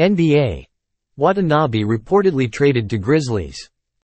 NBA. Watanabe reportedly traded to Grizzlies.